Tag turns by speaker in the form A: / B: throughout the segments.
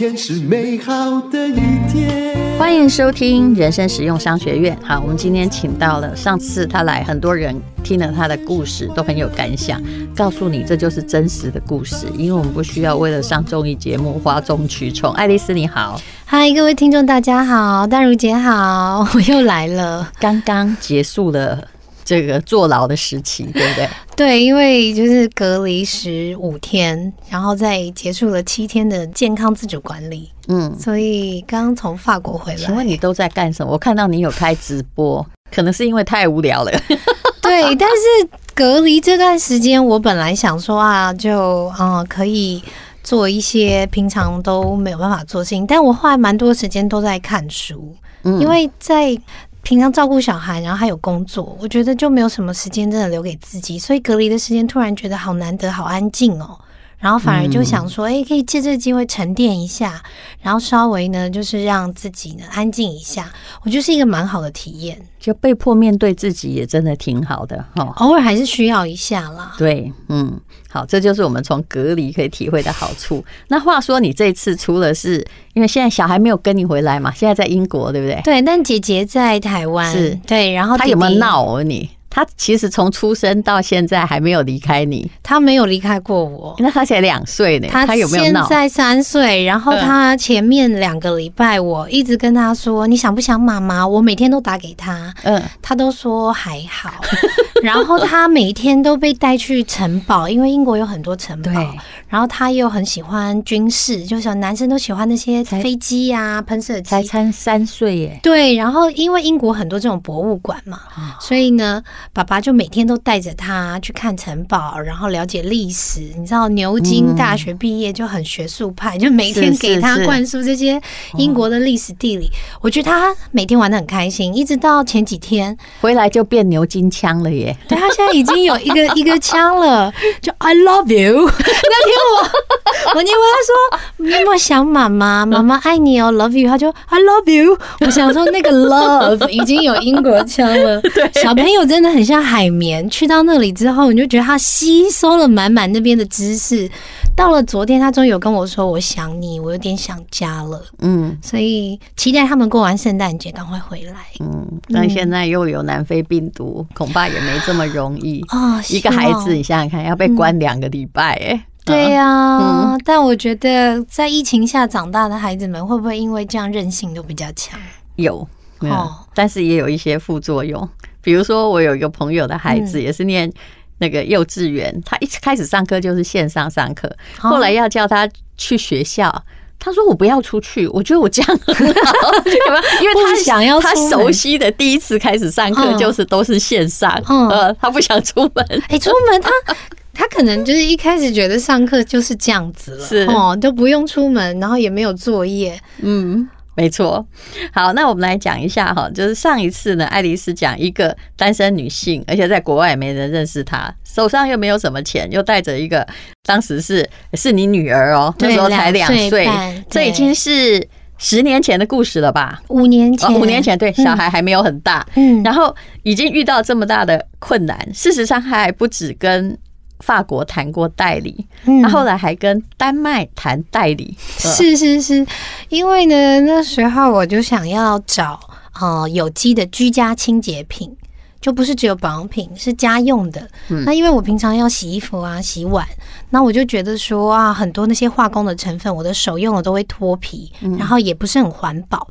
A: 天是美好的一天。
B: 欢迎收听人生实用商学院。好，我们今天请到了，上次他来，很多人听了他的故事都很有感想，告诉你这就是真实的故事，因为我们不需要为了上综艺节目哗众取宠。爱丽丝你好，
C: 嗨，各位听众大家好，淡如姐好，我又来了，
B: 刚刚结束了。这个坐牢的时期，对不对？
C: 对，因为就是隔离十五天，然后再结束了七天的健康自主管理。嗯，所以刚刚从法国回来。
B: 请问你都在干什么？我看到你有开直播，可能是因为太无聊了。
C: 对，但是隔离这段时间，我本来想说啊，就嗯可以做一些平常都没有办法做的事情，但我后来蛮多时间都在看书，嗯，因为在。平常照顾小孩，然后还有工作，我觉得就没有什么时间真的留给自己，所以隔离的时间突然觉得好难得，好安静哦。然后反而就想说，哎、嗯，可以借这个机会沉淀一下，然后稍微呢，就是让自己呢安静一下，我觉得是一个蛮好的体验。
B: 就被迫面对自己也真的挺好的哈，
C: 偶尔还是需要一下啦。
B: 对，嗯，好，这就是我们从隔离可以体会的好处。那话说，你这次除了是因为现在小孩没有跟你回来嘛，现在在英国，对不对？
C: 对，但姐姐在台湾，是对，然后弟弟，他
B: 有没有闹哦你？他其实从出生到现在还没有离开你，
C: 他没有离开过我。
B: 那他才两岁呢，他有没有闹？
C: 现在三岁，然后他前面两个礼拜，我一直跟他说：“你想不想妈妈？”我每天都打给他，嗯，他都说还好。然后他每一天都被带去城堡，因为英国有很多城堡。然后他又很喜欢军事，就是男生都喜欢那些飞机呀、喷射机。
B: 才才三岁耶。
C: 对，然后因为英国很多这种博物馆嘛，所以呢。爸爸就每天都带着他去看城堡，然后了解历史。你知道牛津大学毕业就很学术派，就每天给他灌输这些英国的历史地理。我觉得他每天玩的很开心，一直到前几天
B: 回来就变牛津腔了耶。
C: 对，他现在已经有一个 一个腔了，就 I love you。那天我我你问他说你有没有想妈妈？妈妈爱你哦，love you。他就 I love you。我想说那个 love 已经有英国腔了。对，小朋友真的。很像海绵，去到那里之后，你就觉得他吸收了满满那边的知识。到了昨天，他终于有跟我说：“我想你，我有点想家了。”嗯，所以期待他们过完圣诞节赶快回来。
B: 嗯，但现在又有南非病毒，恐怕也没这么容易啊。一个孩子，你想想看，要被关两个礼拜，哎，
C: 对呀。嗯但我觉得，在疫情下长大的孩子们，会不会因为这样韧性都比较强？
B: 有，哦，但是也有一些副作用。比如说，我有一个朋友的孩子也是念那个幼稚园，他一开始上课就是线上上课，后来要叫他去学校，他说我不要出去，我觉得我这样很好，因为他想要他熟悉的第一次开始上课就是都是线上，呃，他不想出门。
C: 哎，出门他他可能就是一开始觉得上课就是这样子了，是哦，都不用出门，然后也没有作业，嗯。
B: 没错，好，那我们来讲一下哈，就是上一次呢，爱丽丝讲一个单身女性，而且在国外也没人认识她，手上又没有什么钱，又带着一个，当时是是你女儿哦，那时候才两岁，这已经是十年前的故事了吧？
C: 五年前，
B: 五年前，对，小孩还没有很大，嗯，然后已经遇到这么大的困难，事实上还不止跟。法国谈过代理，那后来还跟丹麦谈代理。
C: 是是是，因为呢，那时候我就想要找呃有机的居家清洁品，就不是只有保养品，是家用的。那因为我平常要洗衣服啊、洗碗，那我就觉得说啊，很多那些化工的成分，我的手用了都会脱皮，然后也不是很环保。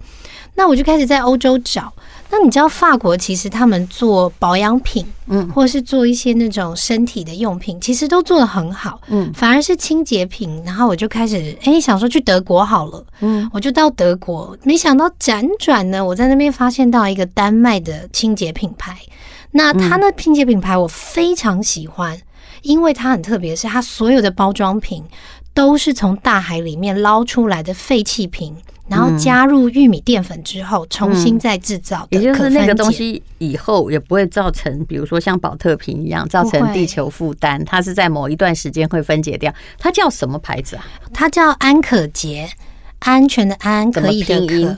C: 那我就开始在欧洲找。那你知道法国其实他们做保养品，嗯，或是做一些那种身体的用品，其实都做的很好，嗯，反而是清洁品。然后我就开始哎想说去德国好了，嗯，我就到德国，没想到辗转呢，我在那边发现到一个丹麦的清洁品牌。那它那清洁品牌我非常喜欢，因为它很特别，是它所有的包装品都是从大海里面捞出来的废弃瓶。然后加入玉米淀粉之后，重新再制造，
B: 也就是那个东西以后也不会造成，比如说像保特瓶一样造成地球负担。它是在某一段时间会分解掉。它叫什么牌子啊？
C: 它叫安可洁，安全的安，可以的可，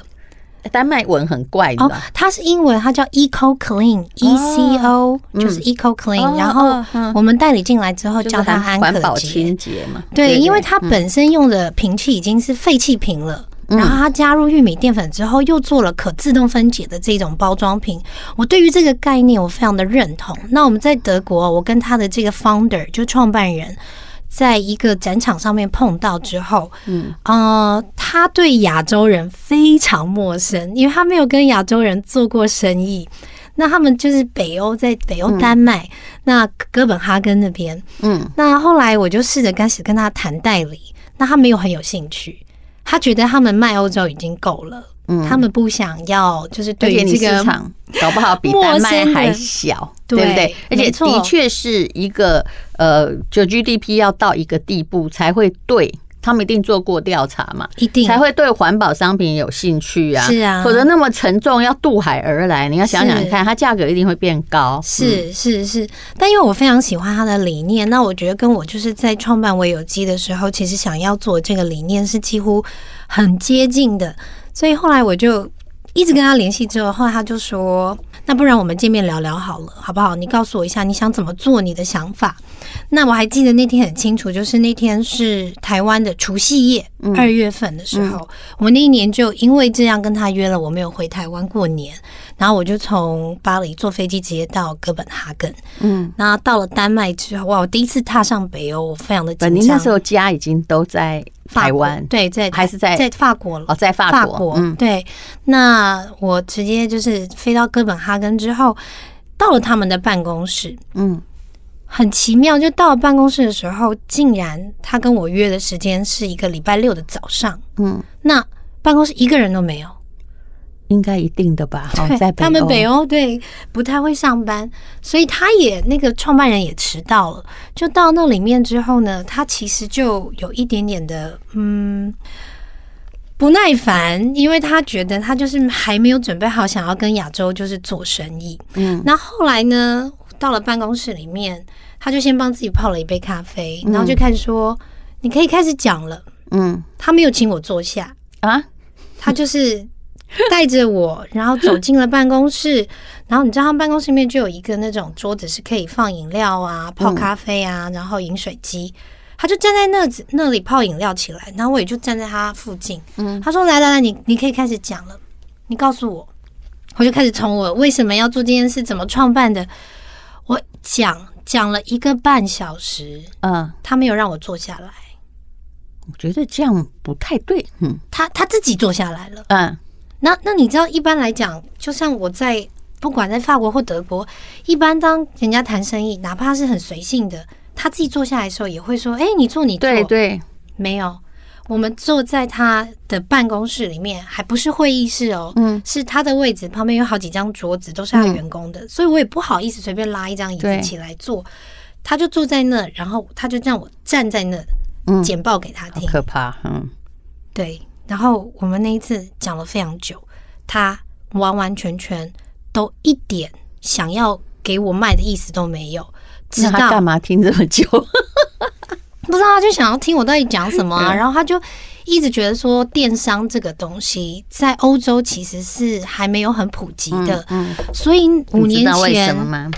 B: 丹麦文很怪的，
C: 它是英文，它叫 Eco Clean，E C O 就是 Eco Clean。然后我们代理进来之后叫它安可洁，
B: 环保清洁嘛。
C: 对，因为它本身用的瓶器已经是废弃瓶了，然后它加入玉米淀粉之后，又做了可自动分解的这种包装瓶。我对于这个概念我非常的认同。那我们在德国，我跟他的这个 founder 就创办人。在一个展场上面碰到之后，嗯，呃，他对亚洲人非常陌生，因为他没有跟亚洲人做过生意。那他们就是北欧，在北欧丹麦，嗯、那哥本哈根那边，嗯，那后来我就试着开始跟他谈代理，那他没有很有兴趣，他觉得他们卖欧洲已经够了。他们不想要，就是对于这个
B: 市场，搞不好比丹麦还小，对不对？而且的确是一个呃，就 GDP 要到一个地步才会对他们一定做过调查嘛，
C: 一定
B: 才会对环保商品有兴趣啊。
C: 是啊，
B: 否则那么沉重要渡海而来，你要想想看，它价格一定会变高。
C: 是是是，但因为我非常喜欢他的理念，那我觉得跟我就是在创办微有机的时候，其实想要做这个理念是几乎很接近的。所以后来我就一直跟他联系，之后后来他就说：“那不然我们见面聊聊好了，好不好？你告诉我一下你想怎么做，你的想法。”那我还记得那天很清楚，就是那天是台湾的除夕夜，二月份的时候，我那一年就因为这样跟他约了，我没有回台湾过年。然后我就从巴黎坐飞机直接到哥本哈根，嗯，然后到了丹麦之后，哇，我第一次踏上北欧，我非常的紧张。
B: 您那时候家已经都在台湾，
C: 对，在
B: 还是在
C: 在法国了？
B: 哦，在法国，嗯，
C: 对。那我直接就是飞到哥本哈根之后，到了他们的办公室，嗯，很奇妙，就到了办公室的时候，竟然他跟我约的时间是一个礼拜六的早上，嗯，那办公室一个人都没有。
B: 应该一定的吧？
C: 对，在他们北欧对不太会上班，所以他也那个创办人也迟到了。就到那里面之后呢，他其实就有一点点的嗯不耐烦，因为他觉得他就是还没有准备好想要跟亚洲就是做生意。嗯，那后来呢，到了办公室里面，他就先帮自己泡了一杯咖啡，然后就开始说：“你可以开始讲了。”嗯，他没有请我坐下啊，他就是。带着我，然后走进了办公室。然后你知道，他们办公室里面就有一个那种桌子，是可以放饮料啊、泡咖啡啊，然后饮水机。他就站在那子那里泡饮料起来，然后我也就站在他附近。嗯，他说：“来来来，你你可以开始讲了，你告诉我。”我就开始从我为什么要做这件事，怎么创办的，我讲讲了一个半小时。嗯，他没有让我坐下来，
B: 我觉得这样不太对。嗯，
C: 他他自己坐下来了。嗯。那那你知道，一般来讲，就像我在不管在法国或德国，一般当人家谈生意，哪怕是很随性的，他自己坐下来的时候，也会说：“哎，你坐，你坐。”
B: 对对，
C: 没有，我们坐在他的办公室里面，还不是会议室哦，嗯，是他的位置旁边有好几张桌子，都是他员工的，嗯、所以我也不好意思随便拉一张椅子起来坐，他就坐在那，然后他就让我站在那，嗯，简报给他听，
B: 可怕，嗯，
C: 对。然后我们那一次讲了非常久，他完完全全都一点想要给我卖的意思都没有。知道
B: 他干嘛听这么久？
C: 不知道，他就想要听我到底讲什么啊。然后他就一直觉得说，电商这个东西在欧洲其实是还没有很普及的。嗯，所以五年前？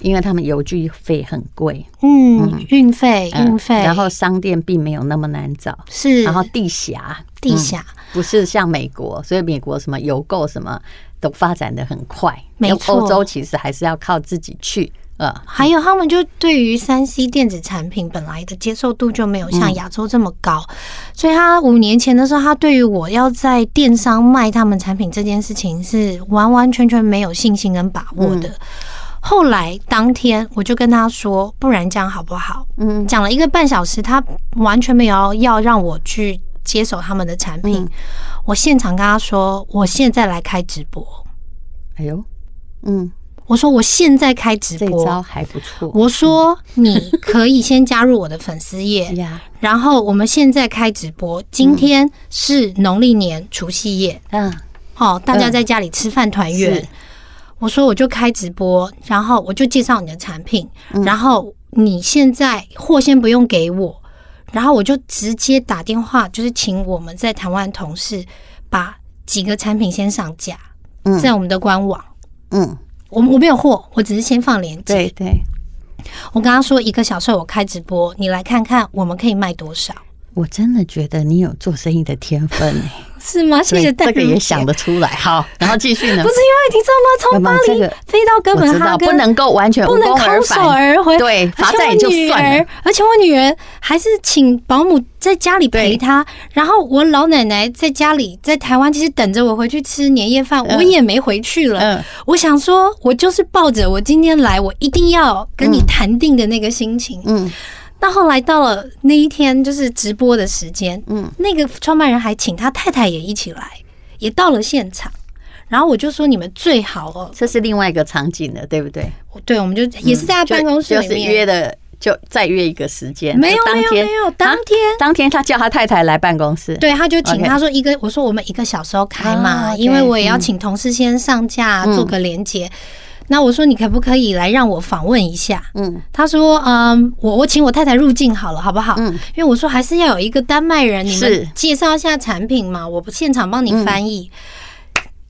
B: 因为他们邮寄费很贵，
C: 嗯，运费运费，
B: 然后商店并没有那么难找，
C: 是，
B: 然后地狭。
C: 地狭，
B: 不是像美国，所以美国什么邮购什么都发展的很快，
C: 没错。
B: 欧洲其实还是要靠自己去，呃，
C: 还有他们就对于三 C 电子产品本来的接受度就没有像亚洲这么高，所以他五年前的时候，他对于我要在电商卖他们产品这件事情是完完全全没有信心跟把握的。后来当天我就跟他说，不然这样好不好？嗯，讲了一个半小时，他完全没有要让我去接手他们的产品。嗯、我现场跟他说，我现在来开直播。
B: 哎呦，嗯，
C: 我说我现在开直播，
B: 这招还不错。
C: 我说你可以先加入我的粉丝页，嗯、然后我们现在开直播。今天是农历年除夕夜，嗯，好，大家在家里吃饭团圆。嗯我说我就开直播，然后我就介绍你的产品，然后你现在货先不用给我，然后我就直接打电话，就是请我们在台湾同事把几个产品先上架，
B: 嗯，
C: 在我们的官网，
B: 嗯，
C: 我我没有货，我只是先放链接。
B: 对对，
C: 我刚刚说一个小时我开直播，你来看看我们可以卖多少。
B: 我真的觉得你有做生意的天分哎。
C: 是吗？
B: 这个也想得出来，好，然后继续呢？
C: 不是因为你知道吗？从巴黎飞到哥本哈根，
B: 不能够完全
C: 不能空手而回。
B: 对，罚站也就算了。
C: 而且我女儿还是请保姆在家里陪她，然后我老奶奶在家里在台湾，其实等着我回去吃年夜饭，我也没回去了。嗯，我想说，我就是抱着我今天来，我一定要跟你谈定的那个心情。嗯。到后来到了那一天，就是直播的时间，嗯，那个创办人还请他太太也一起来，也到了现场。然后我就说：“你们最好哦，
B: 这是另外一个场景了，对不对？”
C: 对，我们就也是在他办公室里面、嗯、就就是约
B: 的，就再约一个时间。
C: 没有没有没有，当天
B: 当天他叫他太太来办公室，
C: 对，他就请他说一个，我说我们一个小时后开嘛，因为我也要请同事先上架做个连结。那我说你可不可以来让我访问一下？嗯，他说，嗯，我我请我太太入境好了，好不好？嗯，因为我说还是要有一个丹麦人，你们介绍一下产品嘛，我不现场帮你翻译。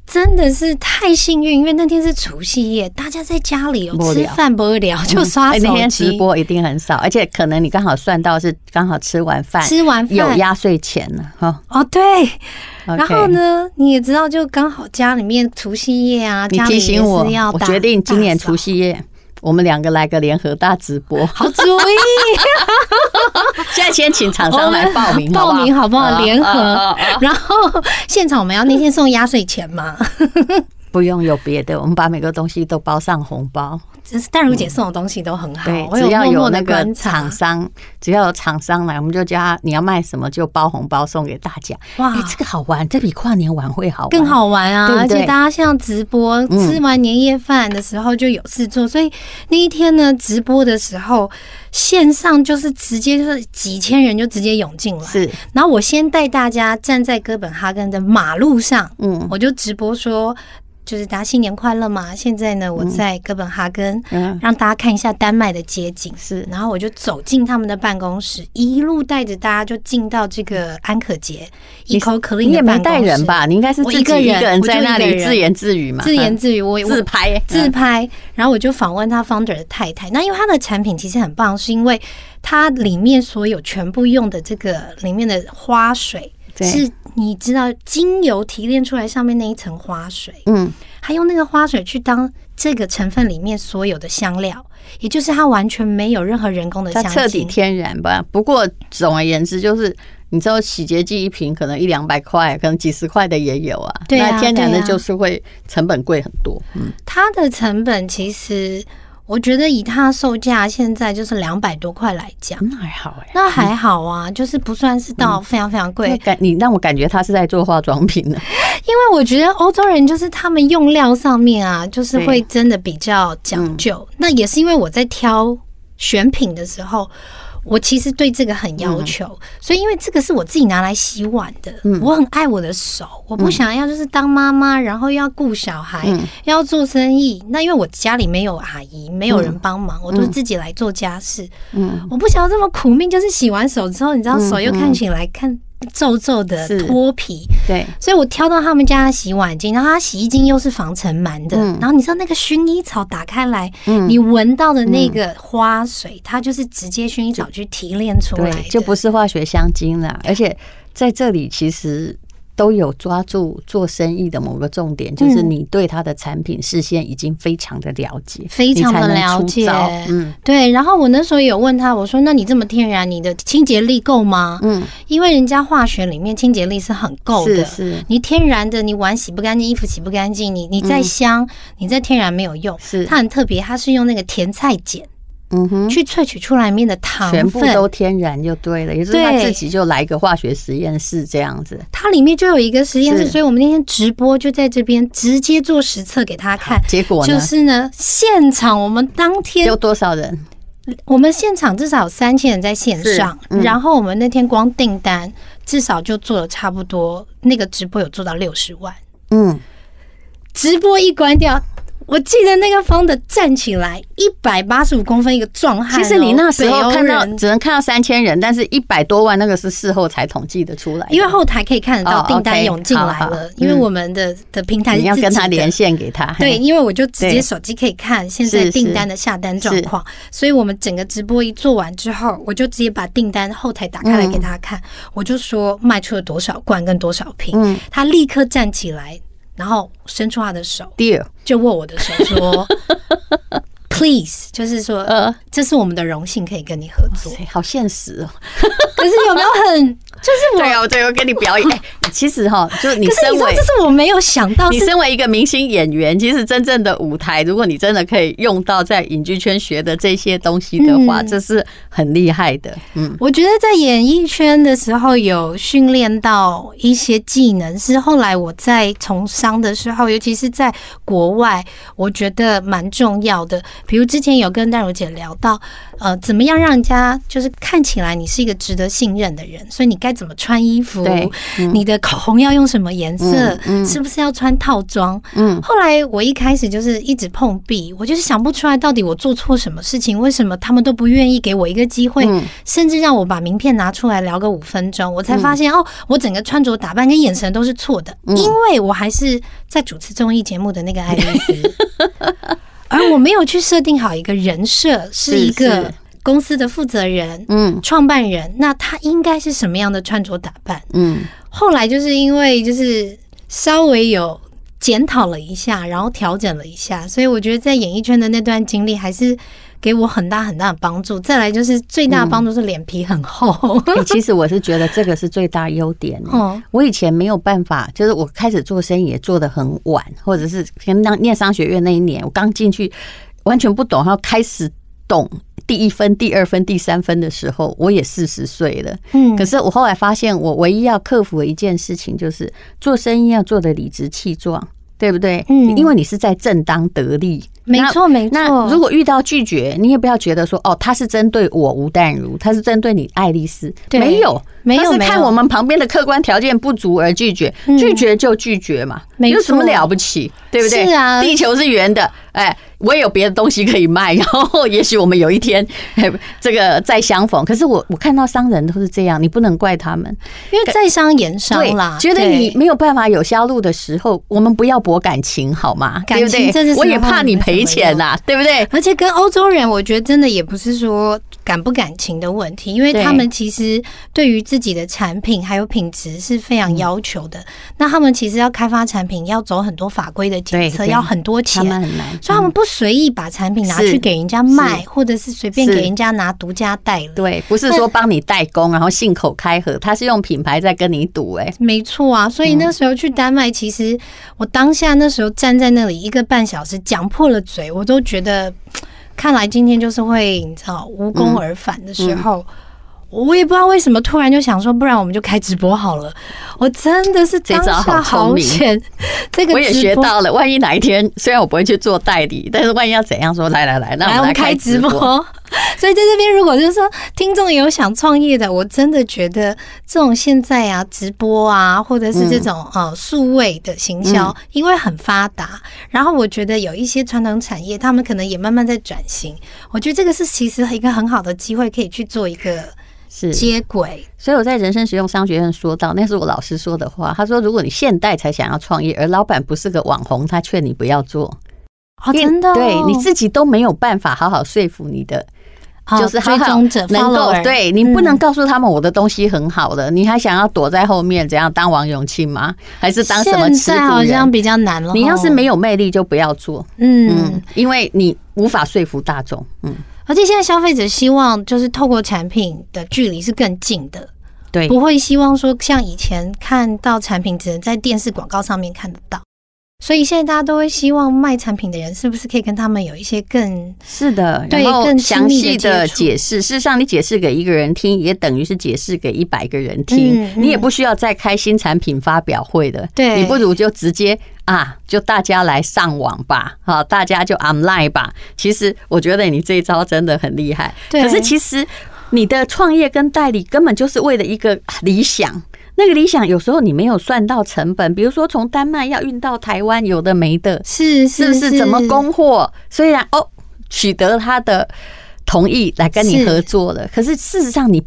C: 真的是太幸运，因为那天是除夕夜，大家在家里有吃饭不会聊，就刷手机。那天
B: 直播一定很少，而且可能你刚好算到是刚好吃完饭，
C: 吃完饭
B: 有压岁钱了哈。
C: 哦，对。然后呢，你也知道，就刚好家里面除夕夜啊，
B: 你提醒我，我决定今年除夕夜我们两个来个联合大直播，
C: 好主意。
B: 现在先请厂商来报名，
C: 报名好不好？联合，然后现场我们要那天送压岁钱吗？
B: 不用有别的，我们把每个东西都包上红包。
C: 只是淡如姐送的东西都很好，
B: 对，只要有那个厂商，只要有厂商来，我们就叫他你要卖什么就包红包送给大家。哇，这个好玩，这比跨年晚会好玩，
C: 更好玩啊！而且大家像直播，吃完年夜饭的时候就有事做，所以那一天呢，直播的时候线上就是直接就是几千人就直接涌进来。是，然后我先带大家站在哥本哈根的马路上，嗯，我就直播说。就是大家新年快乐嘛！现在呢，我在哥本哈根，让大家看一下丹麦的街景。是，然后我就走进他们的办公室，一路带着大家就进到这个安可杰，Eco Clean
B: 你也没带人吧？你应该是自己一个人在那里自言自语嘛？
C: 自言自语，我
B: 自拍
C: 自拍。然后我就访问他 founder 的太太。那因为他的产品其实很棒，是因为它里面所有全部用的这个里面的花水。是，你知道精油提炼出来上面那一层花水，嗯，还用那个花水去当这个成分里面所有的香料，也就是它完全没有任何人工的香
B: 彻底天然吧。不过总而言之，就是你知道洗洁剂一瓶可能一两百块，可能几十块的也有啊。对啊，那天然的就是会成本贵很多。嗯，
C: 它的成本其实。我觉得以它售价现在就是两百多块来讲，
B: 那还好哎，
C: 那还好啊，就是不算是到非常非常贵。
B: 感你让我感觉他是在做化妆品呢，
C: 因为我觉得欧洲人就是他们用料上面啊，就是会真的比较讲究。那也是因为我在挑选品的时候。我其实对这个很要求，嗯、所以因为这个是我自己拿来洗碗的，嗯、我很爱我的手，我不想要就是当妈妈，然后要顾小孩，嗯、要做生意。那因为我家里没有阿姨，没有人帮忙，嗯、我都是自己来做家事。嗯，我不想要这么苦命，就是洗完手之后，你知道手又看起来看。皱皱的脱皮，对，所以我挑到他们家的洗碗巾，然后它洗衣巾又是防尘螨的，然后你知道那个薰衣草打开来，你闻到的那个花水，它就是直接薰衣草去提炼出来的，
B: 就不是化学香精了，而且在这里其实。都有抓住做生意的某个重点，就是你对他的产品事先已经非常的了解，
C: 非常的了解。嗯，对。然后我那时候有问他，我说：“那你这么天然，你的清洁力够吗？”嗯，因为人家化学里面清洁力是很够的，是。你天然的，你碗洗不干净，衣服洗不干净，你你再香，你再天然没有用。是，它很特别，它是用那个甜菜碱。嗯哼，去萃取出来里面的糖分，全
B: 部都天然就对了，也就是他自己就来一个化学实验室这样子。
C: 它里面就有一个实验室，所以我们那天直播就在这边直接做实测给他看。
B: 结果呢？
C: 就是呢，现场我们当天
B: 有多少人？
C: 我们现场至少有三千人在线上，嗯、然后我们那天光订单至少就做了差不多，那个直播有做到六十万。嗯，直播一关掉。我记得那个方的站起来一百八十五公分一个壮汉。
B: 其实你那时候看到只能看到三千人，但是一百多万那个是事后才统计的出来。
C: 因为后台可以看得到订单涌进来了，因为我们的的平台
B: 你要跟他连线给他。
C: 对，因为我就直接手机可以看现在订单的下单状况，所以我们整个直播一做完之后，我就直接把订单后台打开来给他看，我就说卖出了多少罐跟多少瓶，他立刻站起来。然后伸出他的手就握我的手说：“Please，就是说，呃，这是我们的荣幸，可以跟你合作。”
B: 好现实哦，
C: 可是有没有很？就是我
B: 对啊，对，我给你表演。哎，其实哈，就是你身为，
C: 这是我没有想到，
B: 你身为一个明星演员，其实真正的舞台，如果你真的可以用到在影剧圈学的这些东西的话，这是很厉害的。嗯，
C: 我觉得在演艺圈的时候有训练到一些技能，是后来我在从商的时候，尤其是在国外，我觉得蛮重要的。比如之前有跟淡如姐聊到，呃，怎么样让人家就是看起来你是一个值得信任的人，所以你该怎么穿衣服？对，你的口红要用什么颜色？是不是要穿套装？嗯，后来我一开始就是一直碰壁，我就是想不出来到底我做错什么事情，为什么他们都不愿意给我一个机会，甚至让我把名片拿出来聊个五分钟，我才发现哦，我整个穿着打扮跟眼神都是错的，因为我还是在主持综艺节目的那个爱丽丝，而我没有去设定好一个人设，是一个。公司的负责人，嗯，创办人，那他应该是什么样的穿着打扮？嗯，后来就是因为就是稍微有检讨了一下，然后调整了一下，所以我觉得在演艺圈的那段经历还是给我很大很大的帮助。再来就是最大的帮助是脸皮很厚。
B: 嗯欸。其实我是觉得这个是最大优点。哦，我以前没有办法，就是我开始做生意也做得很晚，或者是跟当念商学院那一年，我刚进去完全不懂，然后开始。懂第一分、第二分、第三分的时候，我也四十岁了。嗯，可是我后来发现，我唯一要克服的一件事情，就是做生意要做的理直气壮，对不对？嗯，因为你是在正当得利。
C: 没错，没错。
B: 那如果遇到拒绝，你也不要觉得说，哦，他是针对我吴淡如，他是针对你爱丽丝。没有，没有，他是看我们旁边的客观条件不足而拒绝，拒绝就拒绝嘛，有什么了不起？对不对？是啊，地球是圆的，哎。我也有别的东西可以卖，然后也许我们有一天这个再相逢。可是我我看到商人都是这样，你不能怪他们，
C: 因为在商言商啦。
B: 觉得你没有办法有销路的时候，我们不要博感情好吗？感情，我也怕你赔钱呐，对不对？
C: 而且跟欧洲人，我觉得真的也不是说感不感情的问题，因为他们其实对于自己的产品还有品质是非常要求的。那他们其实要开发产品，要走很多法规的检测，要很多钱，很难，所以他们不。随意把产品拿去给人家卖，或者是随便给人家拿独家代理，
B: 对，不是说帮你代工，然后信口开河，他是用品牌在跟你赌，哎，
C: 没错啊。所以那时候去丹麦，其实我当下那时候站在那里一个半小时，讲破了嘴，我都觉得，看来今天就是会你知道无功而返的时候。我也不知道为什么突然就想说，不然我们就开直播好了。我真的是当下好险，这个
B: 我也学到了。万一哪一天，虽然我不会去做代理，但是万一要怎样说，来来来，那我们来开直播。
C: 所以在这边，如果就是说听众有想创业的，我真的觉得这种现在啊，直播啊，或者是这种呃数位的行销，因为很发达，然后我觉得有一些传统产业，他们可能也慢慢在转型。我觉得这个是其实一个很好的机会，可以去做一个。是接轨，
B: 所以我在人生实用商学院说到，那是我老师说的话。他说：“如果你现代才想要创业，而老板不是个网红，他劝你不要做。
C: 哦，真的，
B: 对你自己都没有办法好好说服你的，就是追踪者能够对你不能告诉他们我的东西很好的，你还想要躲在后面怎样当王永庆吗？还是当什么？
C: 现在好像比较难了。
B: 你要是没有魅力，就不要做。嗯，因为你无法说服大众。嗯。”
C: 而且现在消费者希望就是透过产品的距离是更近的，
B: 对，
C: 不会希望说像以前看到产品只能在电视广告上面看得到，所以现在大家都会希望卖产品的人是不是可以跟他们有一些更
B: 是的，对，更详细的解释。事实上，你解释给一个人听，也等于是解释给一百个人听，你也不需要再开新产品发表会的，对，你不如就直接。啊，就大家来上网吧，好，大家就 online 吧。其实我觉得你这一招真的很厉害。对。可是其实你的创业跟代理根本就是为了一个理想，那个理想有时候你没有算到成本，比如说从丹麦要运到台湾，有的没的，
C: 是
B: 是不是？怎么供货？虽然哦，取得他的同意来跟你合作了，可是事实上你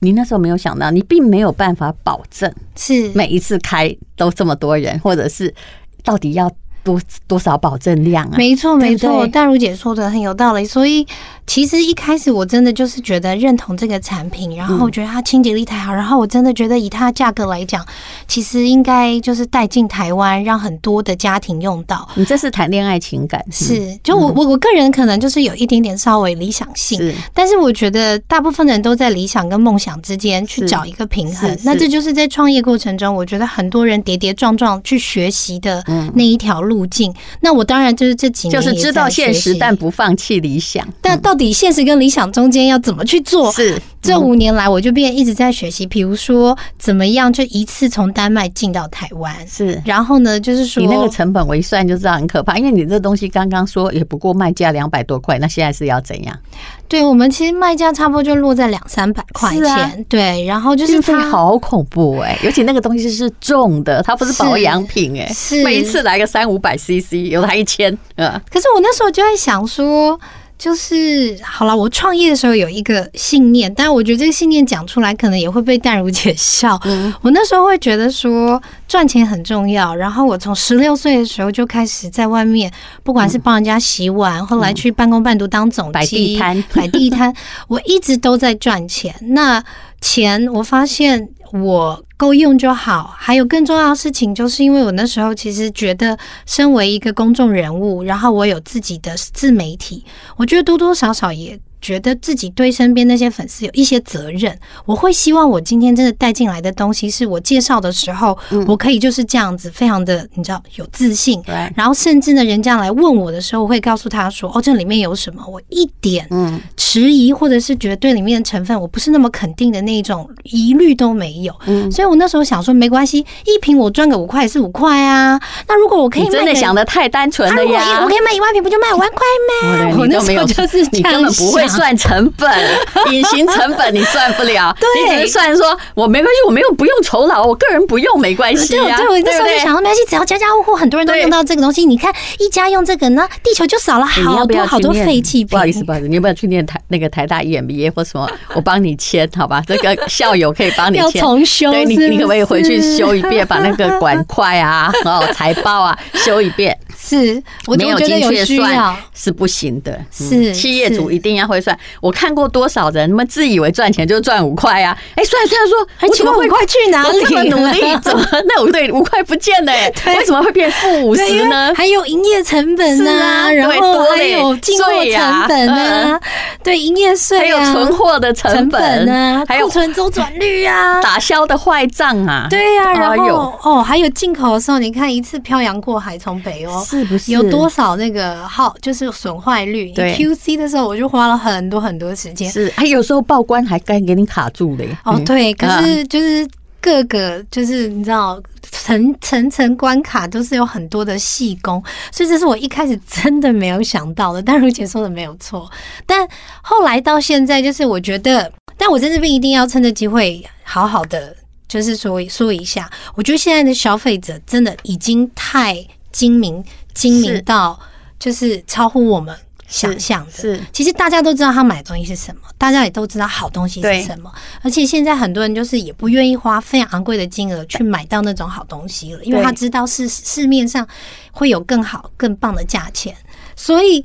B: 你那时候没有想到，你并没有办法保证是每一次开都这么多人，或者是到底要。多多少保证量啊？
C: 没错，没错，大如姐说的很有道理。所以其实一开始我真的就是觉得认同这个产品，然后我觉得它清洁力太好，然后我真的觉得以它的价格来讲，其实应该就是带进台湾，让很多的家庭用到。
B: 你这是谈恋爱情感？
C: 是，就我我我个人可能就是有一点点稍微理想性，但是我觉得大部分人都在理想跟梦想之间去找一个平衡。那这就是在创业过程中，我觉得很多人跌跌撞撞去学习的那一条路。路径，那我当然就是这几年
B: 就是知道现实，但不放弃理想。
C: 但到底现实跟理想中间要怎么去做？
B: 是
C: 这五年来，我就变一直在学习。比如说，怎么样就一次从丹麦进到台湾？
B: 是，
C: 然后呢，就是说
B: 你那个成本我一算就知道很可怕，因为你这东西刚刚说也不过卖价两百多块，那现在是要怎样？
C: 对我们其实卖价差不多就落在两三百块钱。对，然后就是
B: 它好恐怖哎，尤其那个东西是重的，它不是保养品哎，是每一次来个三五百 CC，有的还一千。嗯，
C: 可是我那时候就在想说。就是好了，我创业的时候有一个信念，但我觉得这个信念讲出来可能也会被淡如姐笑。嗯，我那时候会觉得说赚钱很重要，然后我从十六岁的时候就开始在外面，不管是帮人家洗碗，后来去半工半读当总机，摆地摊，摆地摊，我一直都在赚钱。那钱，我发现。我够用就好，还有更重要的事情，就是因为我那时候其实觉得，身为一个公众人物，然后我有自己的自媒体，我觉得多多少少也。觉得自己对身边那些粉丝有一些责任，我会希望我今天真的带进来的东西，是我介绍的时候，我可以就是这样子，非常的你知道有自信。然后甚至呢，人家来问我的时候，我会告诉他说：“哦，这里面有什么？”我一点嗯迟疑或者是觉得对里面的成分我不是那么肯定的那种疑虑都没有。嗯，所以我那时候想说，没关系，一瓶我赚个五块也是五块啊。那如果我可以卖，
B: 真的想的太单纯了呀！
C: 我可以卖一万瓶，不就卖五万块吗？
B: 我那时候就是这样想。算成本，隐形成本你算不了，你只是算说我没关系，我没有不用酬劳，我个人不用没关系啊。
C: 对，我那时候就想说没关系，只要家家户户很多人都用到这个东西，你看一家用这个呢，地球就少了好多好多废弃品。
B: 不好意思，不好意思，你要不要去念台那个台大 EMBA 或什么？我帮你签好吧？这个校友可以帮你
C: 签，重修。
B: 对，你你可不可以回去修一遍，把那个管块啊、然后财报啊修一遍？
C: 是，我
B: 没有精确算是不行的。
C: 是
B: 企业主一定要会算。我看过多少人，他们自以为赚钱就赚五块啊？哎，算了算了，说
C: 我请问五块去哪里？
B: 我这么努力，怎么那五对五块不见了？为什么会变负五十呢？
C: 还有营业成本啊，然后还有进货成本啊，对，营业税，
B: 还有存货的成本啊，
C: 还有库存周转率啊，
B: 打消的坏账啊，
C: 对呀，然后哦，还有进口的时候，你看一次漂洋过海从北欧。
B: 是不是
C: 有多少那个耗就是损坏率？对，QC 的时候我就花了很多很多时间。
B: 是，还有时候报关还该给你卡住嘞。
C: 哦，对，可是就是各个就是你知道层层层关卡都是有很多的细工，所以这是我一开始真的没有想到的。但如姐说的没有错，但后来到现在，就是我觉得，但我在这边一定要趁着机会好好的就是说说一下，我觉得现在的消费者真的已经太精明。精明到就是超乎我们想象的。是，其实大家都知道他买的东西是什么，大家也都知道好东西是什么。而且现在很多人就是也不愿意花非常昂贵的金额去买到那种好东西了，因为他知道市市面上会有更好更棒的价钱。所以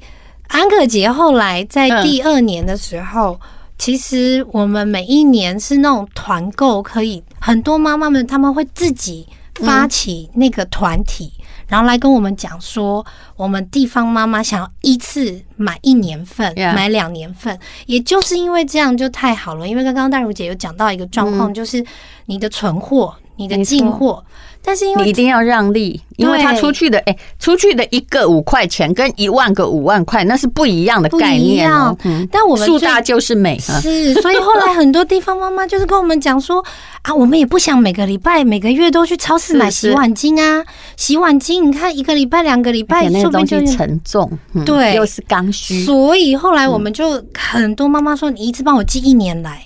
C: 安可杰后来在第二年的时候，其实我们每一年是那种团购，可以很多妈妈们他们会自己发起那个团体。然后来跟我们讲说，我们地方妈妈想要一次买一年份.买两年份，也就是因为这样就太好了。因为刚刚戴如姐有讲到一个状况，就是你的存货、你的进货。但是因为
B: 你一定要让利，因为他出去的，哎，出去的一个五块钱跟一万个五万块，那是不一样的概念哦。
C: 但我们
B: 树大就是美，
C: 是，所以后来很多地方妈妈就是跟我们讲说啊，我们也不想每个礼拜、每个月都去超市买洗碗巾啊，洗碗巾，你看一个礼拜、两个礼拜，
B: 那个东西沉重，
C: 对，
B: 又是刚需，
C: 所以后来我们就很多妈妈说，你一次帮我寄一年来，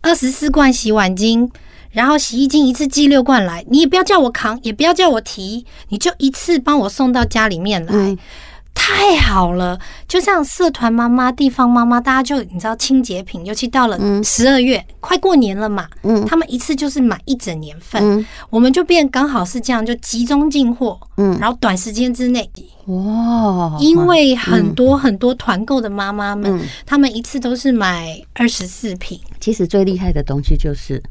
C: 二十四罐洗碗精。然后洗衣精一次寄六罐来，你也不要叫我扛，也不要叫我提，你就一次帮我送到家里面来。嗯。太好了，就像社团妈妈、地方妈妈，大家就你知道清洁品，尤其到了十二月、嗯，快过年了嘛，嗯，他们一次就是买一整年份，嗯，我们就变刚好是这样，就集中进货，嗯，然后短时间之内，哇，因为很多很多团购的妈妈们，他们一次都是买二十四瓶。
B: 其实最厉害的东西就是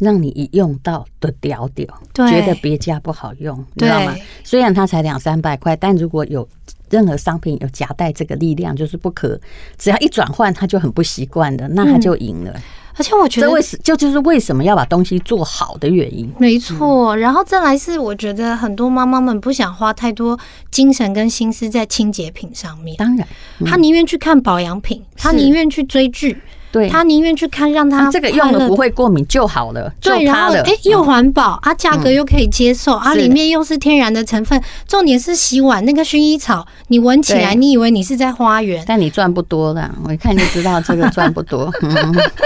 B: 让你一用到的屌屌，觉得别家不好用，你知道吗？虽然它才两三百块，但如果有。任何商品有夹带这个力量，就是不可，只要一转换，他就很不习惯的，那他就赢了。
C: 而且我觉得，这为
B: 什就就是为什么要把东西做好的原因。
C: 没错，然后再来是，我觉得很多妈妈们不想花太多精神跟心思在清洁品上面。
B: 当然，
C: 她宁愿去看保养品，她宁愿去追剧。
B: 对，
C: 他宁愿去看，让他
B: 这个用了不会过敏就好了。
C: 对，然后哎，又环保啊，价格又可以接受啊，里面又是天然的成分。重点是洗碗那个薰衣草，你闻起来，你以为你是在花园，
B: 但你赚不多的。我一看就知道这个赚不多。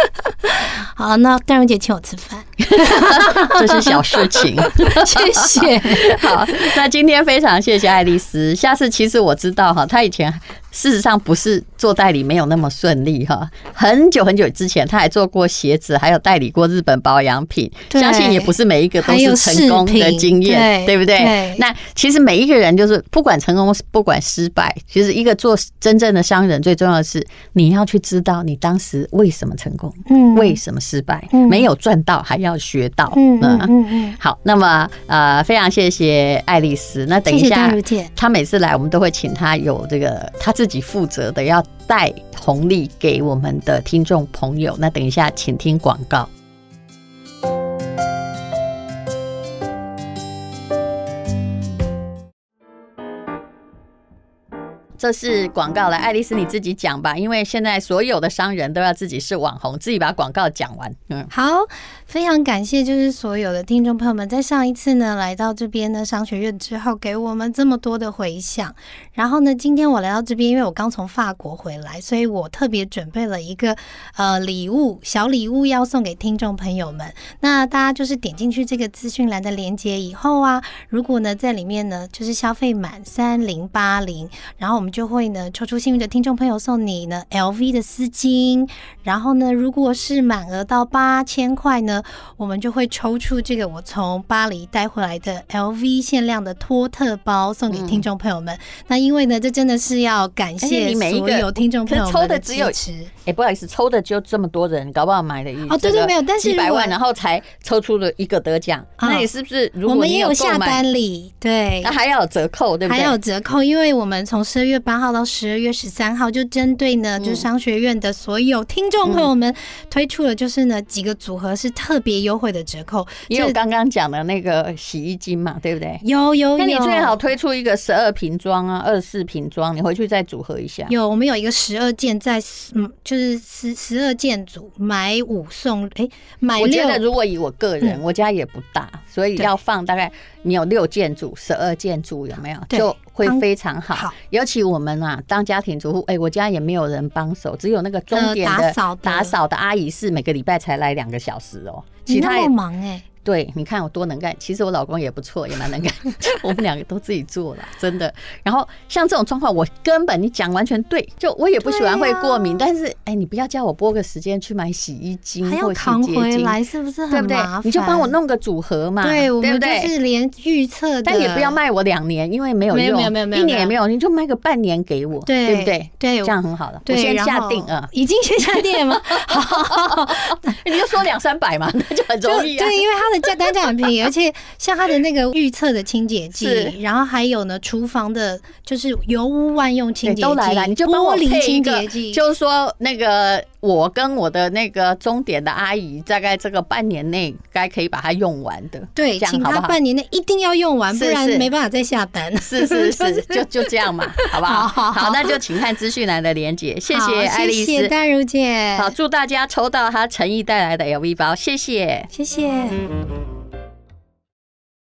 C: 好，那戴荣姐请我吃饭，
B: 这是小事情，
C: 谢谢。
B: 好，那今天非常谢谢爱丽丝。下次其实我知道哈，她以前。事实上不是做代理没有那么顺利哈，很久很久之前他还做过鞋子，还有代理过日本保养品，相信也不是每一个都是成功的经验，对不对？那其实每一个人就是不管成功不管失败，其实一个做真正的商人最重要的是你要去知道你当时为什么成功，嗯，为什么失败，没有赚到还要学到，嗯嗯。嗯。好，那么呃非常谢谢爱丽丝，那等一下她每次来我们都会请她有这个她自。自己负责的要带红利给我们的听众朋友。那等一下，请听广告。这是广告，来，爱丽丝你自己讲吧，因为现在所有的商人都要自己是网红，自己把广告讲完。嗯，
C: 好，非常感谢，就是所有的听众朋友们，在上一次呢来到这边的商学院之后，给我们这么多的回响。然后呢，今天我来到这边，因为我刚从法国回来，所以我特别准备了一个呃礼物，小礼物要送给听众朋友们。那大家就是点进去这个资讯栏的链接以后啊，如果呢在里面呢就是消费满三零八零，然后我们。就会呢抽出幸运的听众朋友送你呢 LV 的丝巾，然后呢，如果是满额到八千块呢，我们就会抽出这个我从巴黎带回来的 LV 限量的托特包送给听众朋友们。嗯、那因为呢，这真的是要感谢所有听众朋友们的支持。
B: 哎，不好意思，抽的就这么多人，搞不好买了一
C: 哦，对对，没有，但是
B: 几百万，然后才抽出了一个得奖。那你是不是？如果
C: 我们也有下单礼，对，
B: 那还要有折扣，对不对？
C: 还有折扣，因为我们从十二月八号到十二月十三号，就针对呢，就是商学院的所有听众朋友们推出了，就是呢几个组合是特别优惠的折扣。
B: 也有刚刚讲的那个洗衣精嘛，对不对？
C: 有有有。
B: 那你最好推出一个十二瓶装啊，二十四瓶装，你回去再组合一下。
C: 有，我们有一个十二件在，嗯，就是十十二件组买五送，哎，买六。我觉
B: 得如果以我个人，我家也不大，所以要放大概你有六件组、十二件组，有没有？就。会非常好，好，尤其我们啊，当家庭主妇，哎，我家也没有人帮手，只有那个钟点的打扫的阿姨是每个礼拜才来两个小时哦，其他
C: 也忙哎。
B: 对，你看我多能干。其实我老公也不错，也蛮能干。我们两个都自己做了，真的。然后像这种状况，我根本你讲完全对。就我也不喜欢会过敏，但是哎，你不要叫我拨个时间去买洗衣精或洗洁精，回来
C: 是不是很麻烦？
B: 你就帮我弄个组合嘛，
C: 对，我们就是连预测，
B: 但也不要卖我两年，因为没有用，没有没有没有，一年也没有，你就卖个半年给我，对不对？对，这样很好了。我先下定啊，
C: 已经先下定了吗？好，
B: 你就说两三百嘛，那就很容易。
C: 对，因为他的价单价很便宜。而且像它的那个预测的清洁剂，然后还有呢，厨房的就是油污万用清洁剂都来了，你就帮我配清洁剂，
B: 就是说那个我跟我的那个钟点的阿姨，大概这个半年内该可以把它用完的。
C: 对，请他半年内一定要用完，不然没办法再下单。
B: 是是 是，就就这样嘛，好不好？好，好，那就请看资讯栏的连接。谢谢爱丽丝，
C: 谢谢淡如姐。
B: 好，祝大家抽到她诚意带来的 LV 包，谢谢，
C: 谢谢。